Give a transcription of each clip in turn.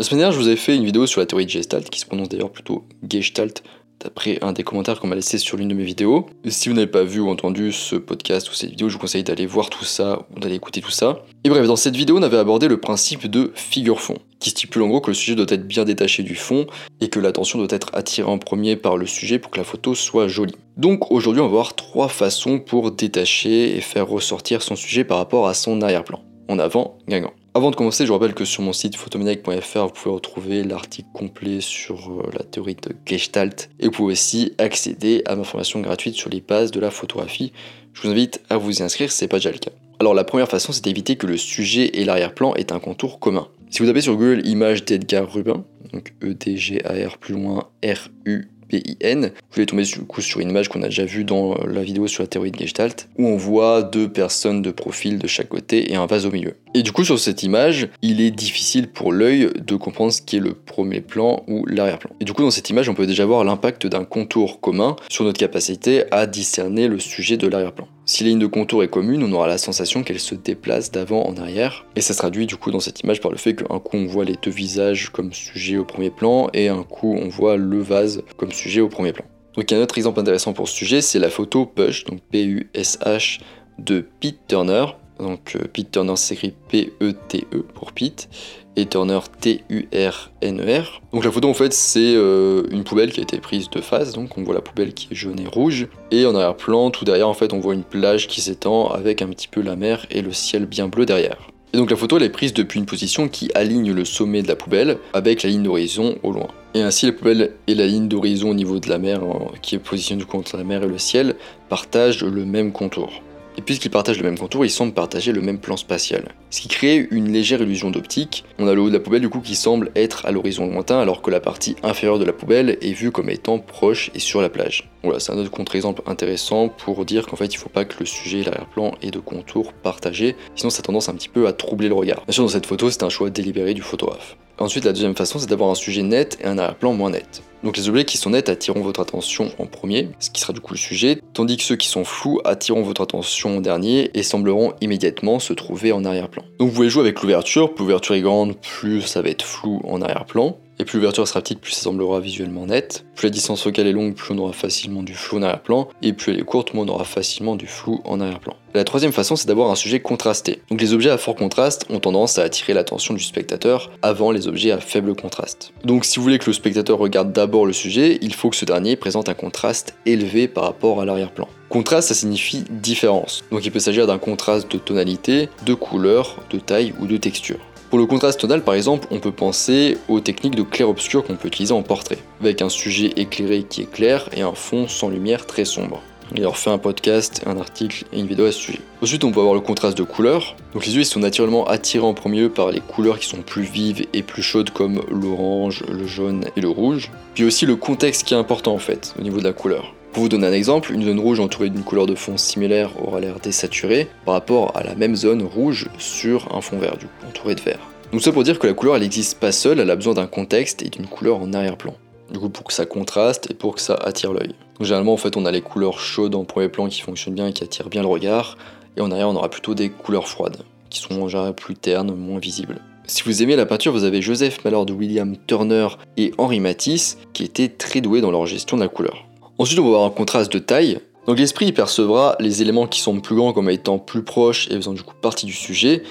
La semaine dernière, je vous avais fait une vidéo sur la théorie de Gestalt, qui se prononce d'ailleurs plutôt Gestalt, d'après un des commentaires qu'on m'a laissé sur l'une de mes vidéos. Si vous n'avez pas vu ou entendu ce podcast ou cette vidéo, je vous conseille d'aller voir tout ça ou d'aller écouter tout ça. Et bref, dans cette vidéo, on avait abordé le principe de figure-fond, qui stipule en gros que le sujet doit être bien détaché du fond et que l'attention doit être attirée en premier par le sujet pour que la photo soit jolie. Donc aujourd'hui, on va voir trois façons pour détacher et faire ressortir son sujet par rapport à son arrière-plan. En avant, gagnant. Avant de commencer, je vous rappelle que sur mon site photomaniac.fr, vous pouvez retrouver l'article complet sur euh, la théorie de Gestalt et vous pouvez aussi accéder à ma formation gratuite sur les bases de la photographie. Je vous invite à vous y inscrire si ce n'est pas déjà le cas. Alors la première façon, c'est d'éviter que le sujet et l'arrière-plan aient un contour commun. Si vous tapez sur Google image d'Edgar Rubin, donc E-D-G-A-R plus loin R-U PIN. Vous allez tomber du coup sur une image qu'on a déjà vue dans la vidéo sur la théorie de Gestalt, où on voit deux personnes de profil de chaque côté et un vase au milieu. Et du coup, sur cette image, il est difficile pour l'œil de comprendre ce qui est le premier plan ou l'arrière-plan. Et du coup, dans cette image, on peut déjà voir l'impact d'un contour commun sur notre capacité à discerner le sujet de l'arrière-plan. Si la ligne de contour est commune, on aura la sensation qu'elle se déplace d'avant en arrière, et ça se traduit du coup dans cette image par le fait qu'un coup on voit les deux visages comme sujet au premier plan, et un coup on voit le vase comme sujet au premier plan. Donc un autre exemple intéressant pour ce sujet, c'est la photo Push, donc P-U-S-H, de Pete Turner. Donc euh, Pete Turner s'écrit P-E-T-E -E pour Pete, et Turner T-U-R-N-E-R. Donc la photo en fait c'est euh, une poubelle qui a été prise de face, donc on voit la poubelle qui est jaune et rouge, et en arrière-plan, tout derrière en fait on voit une plage qui s'étend avec un petit peu la mer et le ciel bien bleu derrière. Et donc la photo elle est prise depuis une position qui aligne le sommet de la poubelle avec la ligne d'horizon au loin. Et ainsi la poubelle et la ligne d'horizon au niveau de la mer, qui est positionnée du coup entre la mer et le ciel, partagent le même contour. Et puisqu'ils partagent le même contour, ils semblent partager le même plan spatial. Ce qui crée une légère illusion d'optique. On a le haut de la poubelle du coup qui semble être à l'horizon lointain alors que la partie inférieure de la poubelle est vue comme étant proche et sur la plage. Voilà, c'est un autre contre-exemple intéressant pour dire qu'en fait il ne faut pas que le sujet et l'arrière-plan aient de contours partagés, sinon ça a tendance un petit peu à troubler le regard. Bien sûr dans cette photo c'est un choix délibéré du photographe. Ensuite la deuxième façon c'est d'avoir un sujet net et un arrière-plan moins net. Donc les objets qui sont nets attireront votre attention en premier, ce qui sera du coup le sujet, tandis que ceux qui sont flous attireront votre attention en dernier et sembleront immédiatement se trouver en arrière-plan. Donc vous pouvez jouer avec l'ouverture, plus l'ouverture est grande, plus ça va être flou en arrière-plan. Et plus l'ouverture sera petite, plus ça semblera visuellement net. Plus la distance focale est longue, plus on aura facilement du flou en arrière-plan. Et plus elle est courte, moins on aura facilement du flou en arrière-plan. La troisième façon, c'est d'avoir un sujet contrasté. Donc les objets à fort contraste ont tendance à attirer l'attention du spectateur avant les objets à faible contraste. Donc si vous voulez que le spectateur regarde d'abord le sujet, il faut que ce dernier présente un contraste élevé par rapport à l'arrière-plan. Contraste, ça signifie différence. Donc il peut s'agir d'un contraste de tonalité, de couleur, de taille ou de texture. Pour le contraste tonal, par exemple, on peut penser aux techniques de clair-obscur qu'on peut utiliser en portrait, avec un sujet éclairé qui est clair et un fond sans lumière très sombre. Il leur fait un podcast, un article et une vidéo à ce sujet. Ensuite, on peut avoir le contraste de couleurs. Donc les yeux sont naturellement attirés en premier lieu par les couleurs qui sont plus vives et plus chaudes comme l'orange, le jaune et le rouge. Puis aussi le contexte qui est important en fait au niveau de la couleur. Pour vous donner un exemple, une zone rouge entourée d'une couleur de fond similaire aura l'air désaturée par rapport à la même zone rouge sur un fond vert, du coup, entouré de vert. Donc ça pour dire que la couleur elle n'existe pas seule, elle a besoin d'un contexte et d'une couleur en arrière-plan. Du coup pour que ça contraste et pour que ça attire l'œil. Généralement en fait on a les couleurs chaudes en premier plan qui fonctionnent bien et qui attirent bien le regard, et en arrière on aura plutôt des couleurs froides, qui sont en général plus ternes, moins visibles. Si vous aimez la peinture, vous avez Joseph Mallord William Turner et Henri Matisse qui étaient très doués dans leur gestion de la couleur. Ensuite, on va avoir un contraste de taille. Donc l'esprit percevra les éléments qui sont plus grands comme étant plus proches et faisant du coup partie du sujet,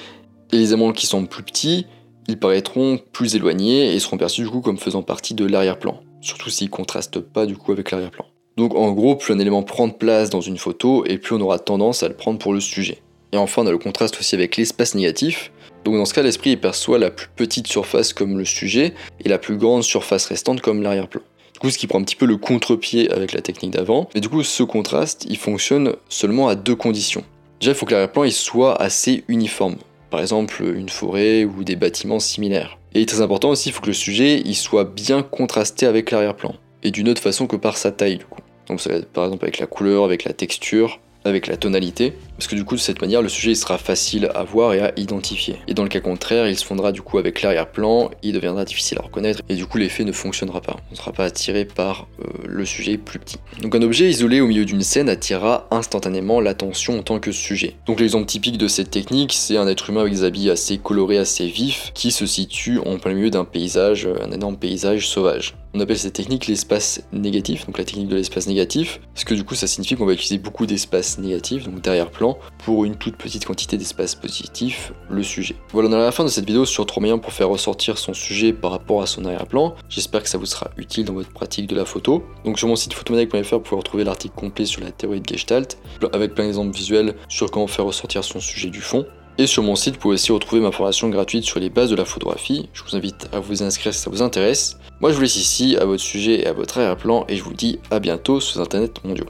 et les éléments qui sont plus petits, ils paraîtront plus éloignés et seront perçus du coup comme faisant partie de l'arrière-plan, surtout s'ils contrastent pas du coup avec l'arrière-plan. Donc en gros, plus un élément prend de place dans une photo, et plus on aura tendance à le prendre pour le sujet. Et enfin, on a le contraste aussi avec l'espace négatif. Donc dans ce cas, l'esprit perçoit la plus petite surface comme le sujet, et la plus grande surface restante comme l'arrière-plan. Du coup, ce qui prend un petit peu le contre-pied avec la technique d'avant. Mais du coup, ce contraste, il fonctionne seulement à deux conditions. Déjà, il faut que l'arrière-plan soit assez uniforme. Par exemple, une forêt ou des bâtiments similaires. Et très important aussi, il faut que le sujet il soit bien contrasté avec l'arrière-plan. Et d'une autre façon que par sa taille, du coup. Donc ça va être par exemple avec la couleur, avec la texture. Avec la tonalité, parce que du coup de cette manière le sujet sera facile à voir et à identifier. Et dans le cas contraire, il se fondra du coup avec l'arrière-plan, il deviendra difficile à reconnaître et du coup l'effet ne fonctionnera pas. On ne sera pas attiré par euh, le sujet plus petit. Donc un objet isolé au milieu d'une scène attirera instantanément l'attention en tant que sujet. Donc l'exemple typique de cette technique, c'est un être humain avec des habits assez colorés, assez vifs, qui se situe en plein milieu d'un paysage, un énorme paysage sauvage. On appelle cette technique l'espace négatif, donc la technique de l'espace négatif, parce que du coup ça signifie qu'on va utiliser beaucoup d'espace négatif, donc derrière-plan, pour une toute petite quantité d'espace positif, le sujet. Voilà, on est à la fin de cette vidéo sur trois moyens pour faire ressortir son sujet par rapport à son arrière-plan. J'espère que ça vous sera utile dans votre pratique de la photo. Donc sur mon site photomaniac.fr, vous pouvez retrouver l'article complet sur la théorie de Gestalt, avec plein d'exemples visuels sur comment faire ressortir son sujet du fond. Et sur mon site, vous pouvez aussi retrouver ma formation gratuite sur les bases de la photographie. Je vous invite à vous inscrire si ça vous intéresse. Moi, je vous laisse ici à votre sujet et à votre arrière-plan et je vous dis à bientôt sur Internet mondiaux.